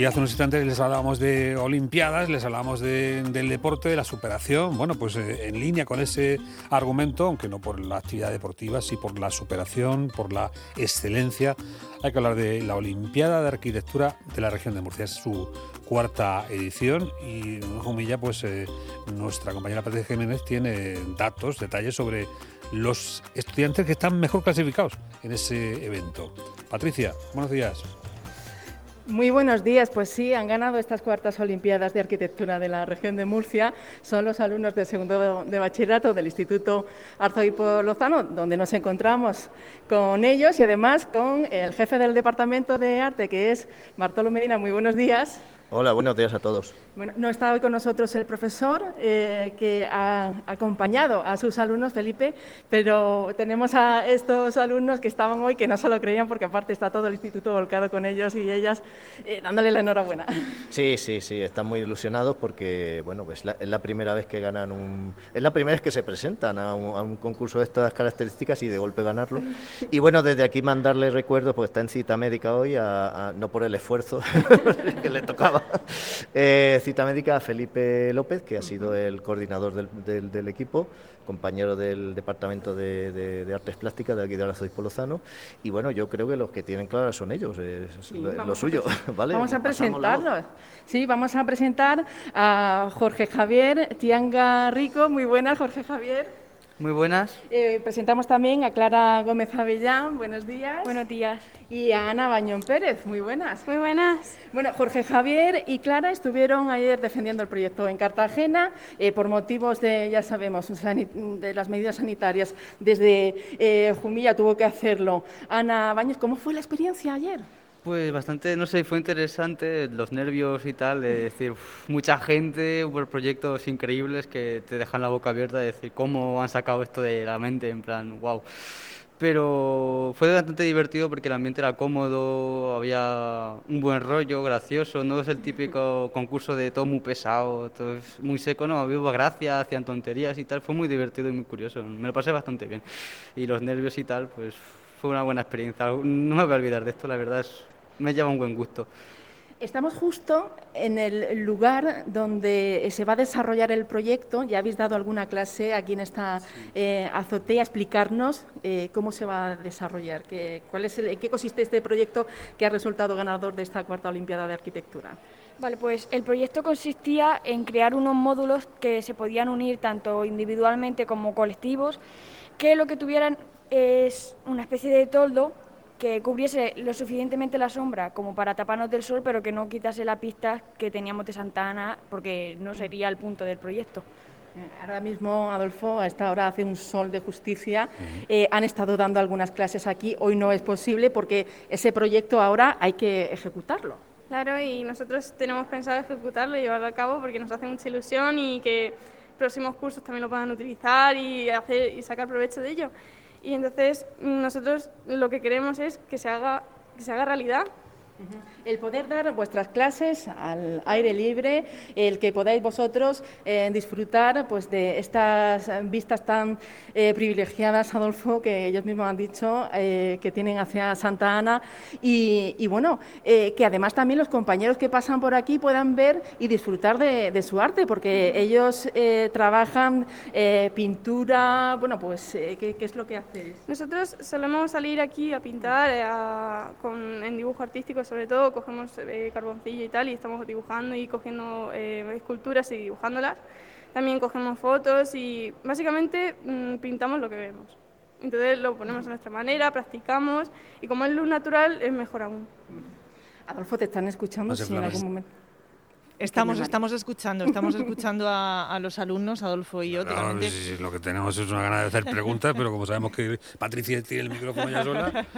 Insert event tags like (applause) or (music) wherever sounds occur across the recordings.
Y hace unos instantes les hablábamos de Olimpiadas, les hablábamos del deporte, de la superación. Bueno, pues eh, en línea con ese argumento, aunque no por la actividad deportiva, sí por la superación, por la excelencia, hay que hablar de la Olimpiada de Arquitectura de la región de Murcia. Es su cuarta edición y en Jumilla, pues eh, nuestra compañera Patricia Jiménez tiene datos, detalles sobre los estudiantes que están mejor clasificados en ese evento. Patricia, buenos días. Muy buenos días, pues sí, han ganado estas cuartas Olimpiadas de Arquitectura de la región de Murcia. Son los alumnos del segundo de bachillerato del Instituto Arzobispo Lozano, donde nos encontramos con ellos y además con el jefe del Departamento de Arte, que es Bartolo Medina. Muy buenos días. Hola, buenos días a todos. Bueno, no está hoy con nosotros el profesor eh, que ha acompañado a sus alumnos, Felipe, pero tenemos a estos alumnos que estaban hoy que no se lo creían porque aparte está todo el instituto volcado con ellos y ellas eh, dándole la enhorabuena. Sí, sí, sí, están muy ilusionados porque bueno, pues es la primera vez que ganan un, es la primera vez que se presentan a un, concurso de estas características y de golpe ganarlo. Y bueno, desde aquí mandarle recuerdos, pues está en cita médica hoy, no por el esfuerzo (laughs) que le tocaba (laughs) eh, cita médica a Felipe López, que ha sido el coordinador del, equipo, compañero del Departamento de, Artes Plásticas de aquí de Arzobispo Lozano. Y bueno, yo creo que los que tienen claras son ellos, es lo suyo. (laughs) ¿vale? Vamos a presentarlos. Sí, vamos a presentar a Jorge Javier Tianga Rico. Muy buenas, Jorge Javier. Muy buenas. Eh, presentamos también a Clara Gómez Avellán, buenos días. Buenos días. Y a Ana Bañón Pérez, muy buenas. Muy buenas. Bueno, Jorge Javier y Clara estuvieron ayer defendiendo el proyecto en Cartagena eh, por motivos de, ya sabemos, de las medidas sanitarias. Desde eh, Jumilla tuvo que hacerlo. Ana Baños, ¿cómo fue la experiencia ayer? Pues bastante, no sé, fue interesante los nervios y tal, de decir, mucha gente, hubo proyectos increíbles que te dejan la boca abierta de decir cómo han sacado esto de la mente, en plan, wow. Pero fue bastante divertido porque el ambiente era cómodo, había un buen rollo, gracioso, no es el típico concurso de todo muy pesado, todo muy seco, no, hubo gracia, hacían tonterías y tal, fue muy divertido y muy curioso, me lo pasé bastante bien. Y los nervios y tal, pues fue una buena experiencia, no me voy a olvidar de esto, la verdad es me lleva un buen gusto. Estamos justo en el lugar donde se va a desarrollar el proyecto. Ya habéis dado alguna clase aquí en esta eh, azotea. Explicarnos eh, cómo se va a desarrollar, qué, cuál es en qué consiste este proyecto que ha resultado ganador de esta cuarta Olimpiada de Arquitectura. Vale, pues el proyecto consistía en crear unos módulos que se podían unir tanto individualmente como colectivos, que lo que tuvieran es una especie de toldo que cubriese lo suficientemente la sombra como para taparnos del sol, pero que no quitase la pista que teníamos de Santa Ana, porque no sería el punto del proyecto. Eh, ahora mismo, Adolfo, a esta hora hace un sol de justicia. Eh, han estado dando algunas clases aquí. Hoy no es posible porque ese proyecto ahora hay que ejecutarlo. Claro, y nosotros tenemos pensado ejecutarlo y llevarlo a cabo porque nos hace mucha ilusión y que próximos cursos también lo puedan utilizar y, hacer, y sacar provecho de ello. Y entonces nosotros lo que queremos es que se haga, que se haga realidad el poder dar vuestras clases al aire libre, el que podáis vosotros eh, disfrutar pues, de estas vistas tan eh, privilegiadas, Adolfo, que ellos mismos han dicho eh, que tienen hacia Santa Ana, y, bueno, que además también los compañeros que pasan por aquí puedan ver y disfrutar de, su arte, porque ellos trabajan pintura, bueno, pues, ¿qué, es lo que hacéis? Nosotros solemos salir aquí a pintar con, en dibujo artístico sobre todo cogemos eh, carboncillo y tal y estamos dibujando y cogiendo eh, esculturas y dibujándolas. También cogemos fotos y básicamente mm, pintamos lo que vemos. Entonces lo ponemos a nuestra manera, practicamos y como es luz natural es mejor aún. Adolfo, ¿te están escuchando? en algún momento. Estamos, estamos escuchando, estamos escuchando a, los alumnos, Adolfo y yo. lo que tenemos es una gana de hacer preguntas, pero como sabemos que Patricia tiene el micrófono ya sola. (laughs)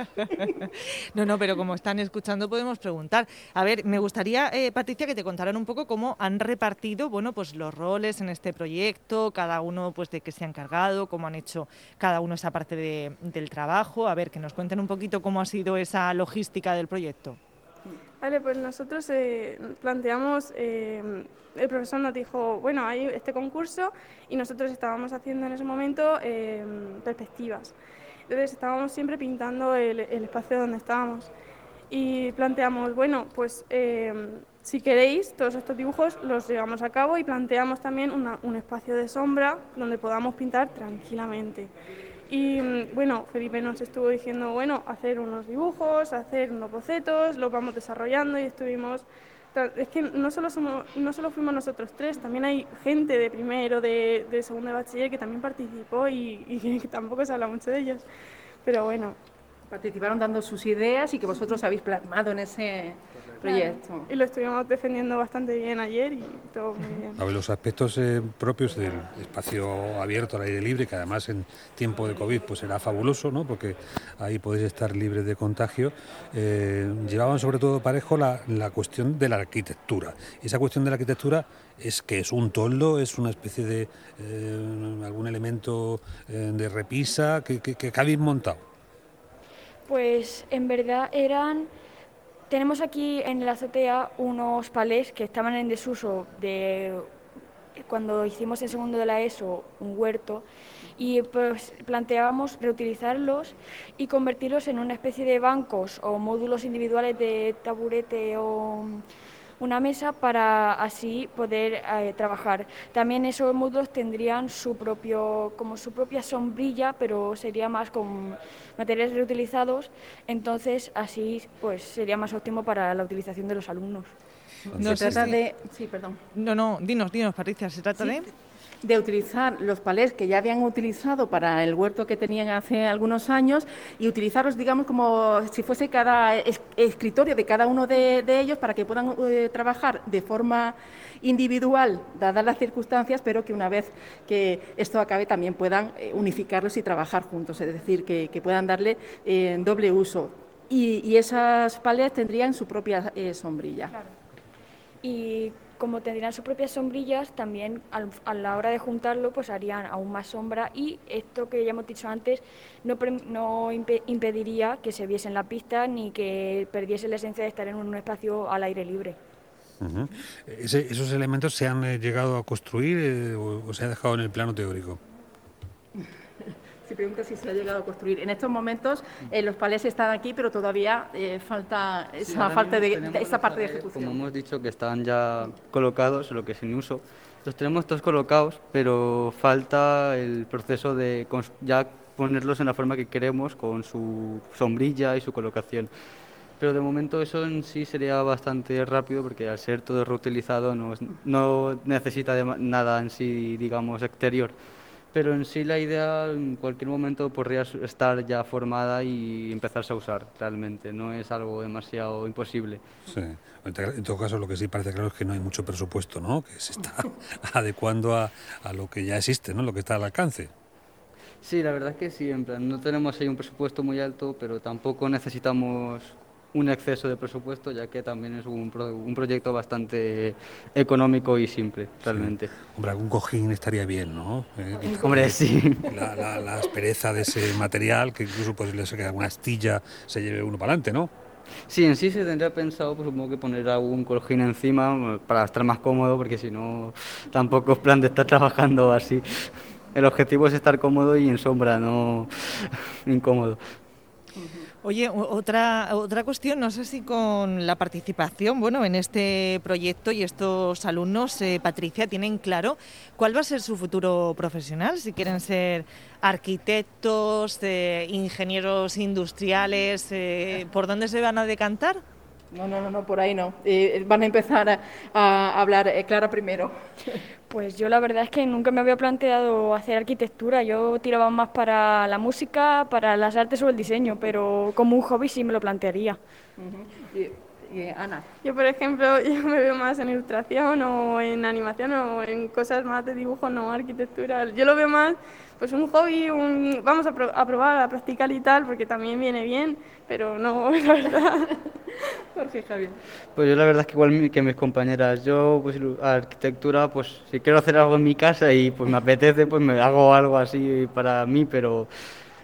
No, no, pero como están escuchando podemos preguntar. A ver, me gustaría, eh, Patricia, que te contaran un poco cómo han repartido, bueno, pues los roles en este proyecto, cada uno, pues de qué se ha encargado, cómo han hecho cada uno esa parte del trabajo. A ver, que nos cuenten un poquito cómo ha sido esa logística del proyecto. Vale, pues nosotros eh, planteamos, eh, el profesor nos dijo, bueno, hay este concurso y nosotros estábamos haciendo en ese momento eh, perspectivas. Entonces estábamos siempre pintando el, espacio donde estábamos y planteamos, bueno, pues si queréis, todos estos dibujos los llevamos a cabo y planteamos también un espacio de sombra donde podamos pintar tranquilamente. Y mm, bueno, Felipe nos estuvo diciendo, bueno, hacer unos dibujos, hacer unos bocetos, los vamos desarrollando y estuvimos... Es que no solo, somos, no solo fuimos nosotros tres, también hay gente de primero, de, de segundo de bachiller que también participó y, y (laughs) que tampoco se habla mucho de ellos. Pero bueno. Participaron dando sus ideas y que vosotros habéis plasmado en ese, proyecto. Y lo estuvimos defendiendo bastante bien ayer y todo muy bien. A ver, los aspectos eh, propios del espacio abierto al aire libre, que además en tiempo de COVID pues será fabuloso, ¿no? porque ahí podéis estar libres de contagio, eh, llevaban sobre todo parejo la, la cuestión de la arquitectura. esa cuestión de la arquitectura es que es un toldo, es una especie de eh, algún elemento de repisa que, que, que habéis montado. Pues en verdad eran tenemos aquí en la azotea unos palés que estaban en desuso de cuando hicimos el segundo de la ESO un huerto y pues planteábamos reutilizarlos y convertirlos en una especie de bancos o módulos individuales de taburete o una mesa para así poder eh, trabajar. También esos módulos tendrían su propio, como su propia sombrilla, pero sería más con materiales reutilizados, entonces así pues sería más óptimo para la utilización de los alumnos. No, se trata de... Sí, perdón. No, no, dinos, dinos, Patricia, se trata de de utilizar los palés que ya habían utilizado para el huerto que tenían hace algunos años y utilizarlos, digamos, como si fuese cada escritorio de cada uno de, ellos para que puedan eh, trabajar de forma individual, dadas las circunstancias, pero que una vez que esto acabe también puedan eh, unificarlos y trabajar juntos, es decir, que, puedan darle eh, doble uso. Y, esas palés tendrían su propia sombrilla. Y como tendrían sus propias sombrillas, también a la hora de juntarlo, pues harían aún más sombra y esto que ya hemos dicho antes no, impediría que se viese en la pista ni que perdiese la esencia de estar en un espacio al aire libre. ¿Esos elementos se han eh, llegado a construir eh, o se ha dejado en el plano teórico? Si pregunta si se ha llegado a construir. En estos momentos eh, los palés están aquí, pero todavía eh, falta esa, parte de, esa parte de ejecución. Como hemos dicho, que están ya colocados, lo que es en uso. Los tenemos todos colocados, pero falta el proceso de ya ponerlos en la forma que queremos, con su sombrilla y su colocación. Pero de momento eso en sí sería bastante rápido porque al ser todo reutilizado no, no necesita de nada en sí, digamos, exterior pero en sí la idea en cualquier momento podría estar ya formada y empezarse a usar realmente, no es algo demasiado imposible. Sí, en todo caso lo que sí parece claro es que no hay mucho presupuesto, ¿no? que se está (laughs) adecuando a, a, lo que ya existe, ¿no? lo que está al alcance. Sí, la verdad es que sí, en plan, no tenemos ahí un presupuesto muy alto, pero tampoco necesitamos un exceso de presupuesto, ya que también es un, un proyecto bastante económico y simple, realmente. Hombre, algún cojín estaría bien, ¿no? Eh, Hombre, sí. La, la, aspereza de ese material, que incluso posible ser que alguna astilla se lleve uno para adelante, ¿no? Sí, en sí se tendría pensado, pues supongo que poner algún cojín encima para estar más cómodo, porque si no, tampoco es plan de estar trabajando así. El objetivo es estar cómodo y en sombra, no (laughs) incómodo. Oye, otra, otra cuestión, no sé si con la participación bueno, en este proyecto y estos alumnos, eh, Patricia, tienen claro cuál va a ser su futuro profesional, si quieren ser arquitectos, eh, ingenieros industriales, eh, ¿por dónde se van a decantar? No, no, no, por ahí no. van a empezar a, hablar Clara primero. (laughs) Pues yo la verdad es que nunca me había planteado hacer arquitectura. Yo tiraba más para la música, para las artes o el diseño, pero como un hobby sí me lo plantearía. Y, Ana. Yo, por ejemplo, (laughs) yo me veo más en ilustración o en animación o en cosas más de dibujo, no arquitectura. Yo lo veo más pues un hobby, un, vamos a, probar, a practicar y tal, porque también viene bien, pero no, (laughs) la verdad. Jorge Javier. Pues yo la verdad es que igual que mis compañeras, yo pues arquitectura, pues si quiero hacer algo en mi casa y pues me apetece, pues me hago algo así para mí, pero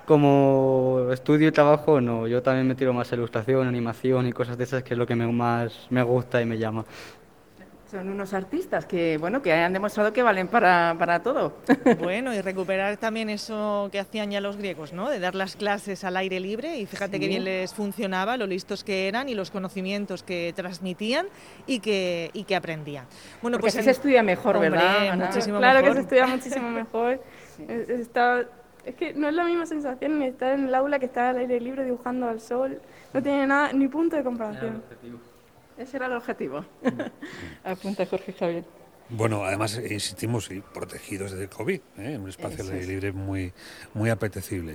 como estudio y trabajo, no, yo también me tiro más a ilustración, animación y cosas de esas, que es lo que me, más me gusta y me llama. Son unos artistas que, bueno, que han demostrado que valen para, para todo. (laughs) Bueno, y recuperar también eso que hacían ya los griegos, ¿no? De dar las clases al aire libre y fíjate Sí. que bien les funcionaba, lo listos que eran y los conocimientos que transmitían y que, y que aprendían. Bueno, Porque pues así en- se estudia mejor, Hombre, ¿verdad? Ana? muchísimo claro mejor. que se estudia muchísimo mejor. (laughs) Es- está- es que no es la misma sensación ni estar en el aula que estar al aire libre dibujando al sol. No tiene nada, ni punto de comparación. Ese era el objetivo. (laughs) Apunta Jorge Javier. Bueno, además, insistimos, y protegidos del COVID, ¿eh? en un espacio es. libre muy, muy apetecible.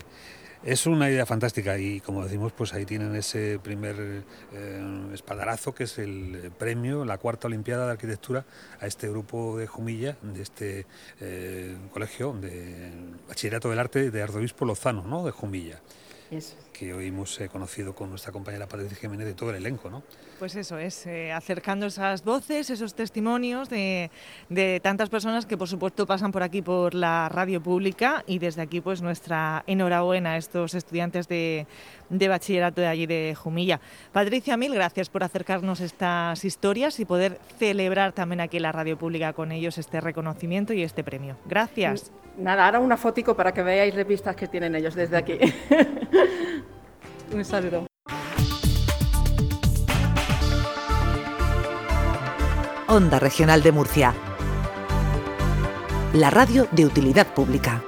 Es una idea fantástica y, como decimos, pues ahí tienen ese primer eh, espaldarazo que es el premio, la cuarta Olimpiada de Arquitectura a este grupo de Jumilla, de este eh, colegio de Bachillerato del Arte de Arzobispo Lozano, ¿no? de Jumilla, Eso. Que hoy hemos eh, conocido con nuestra compañera Patricia Jiménez de todo el elenco. ¿no? Pues eso es, eh, acercando esas voces, esos testimonios de, de tantas personas que por supuesto pasan por aquí por la radio pública y desde aquí pues nuestra enhorabuena a estos estudiantes de, de bachillerato de allí de Jumilla. Patricia, mil gracias por acercarnos estas historias y poder celebrar también aquí en la radio pública con ellos este reconocimiento y este premio. Gracias. Nada, ahora una fotico para que veáis las vistas que tienen ellos desde aquí. (laughs) Un saludo. Onda Regional de Murcia. La radio de utilidad pública.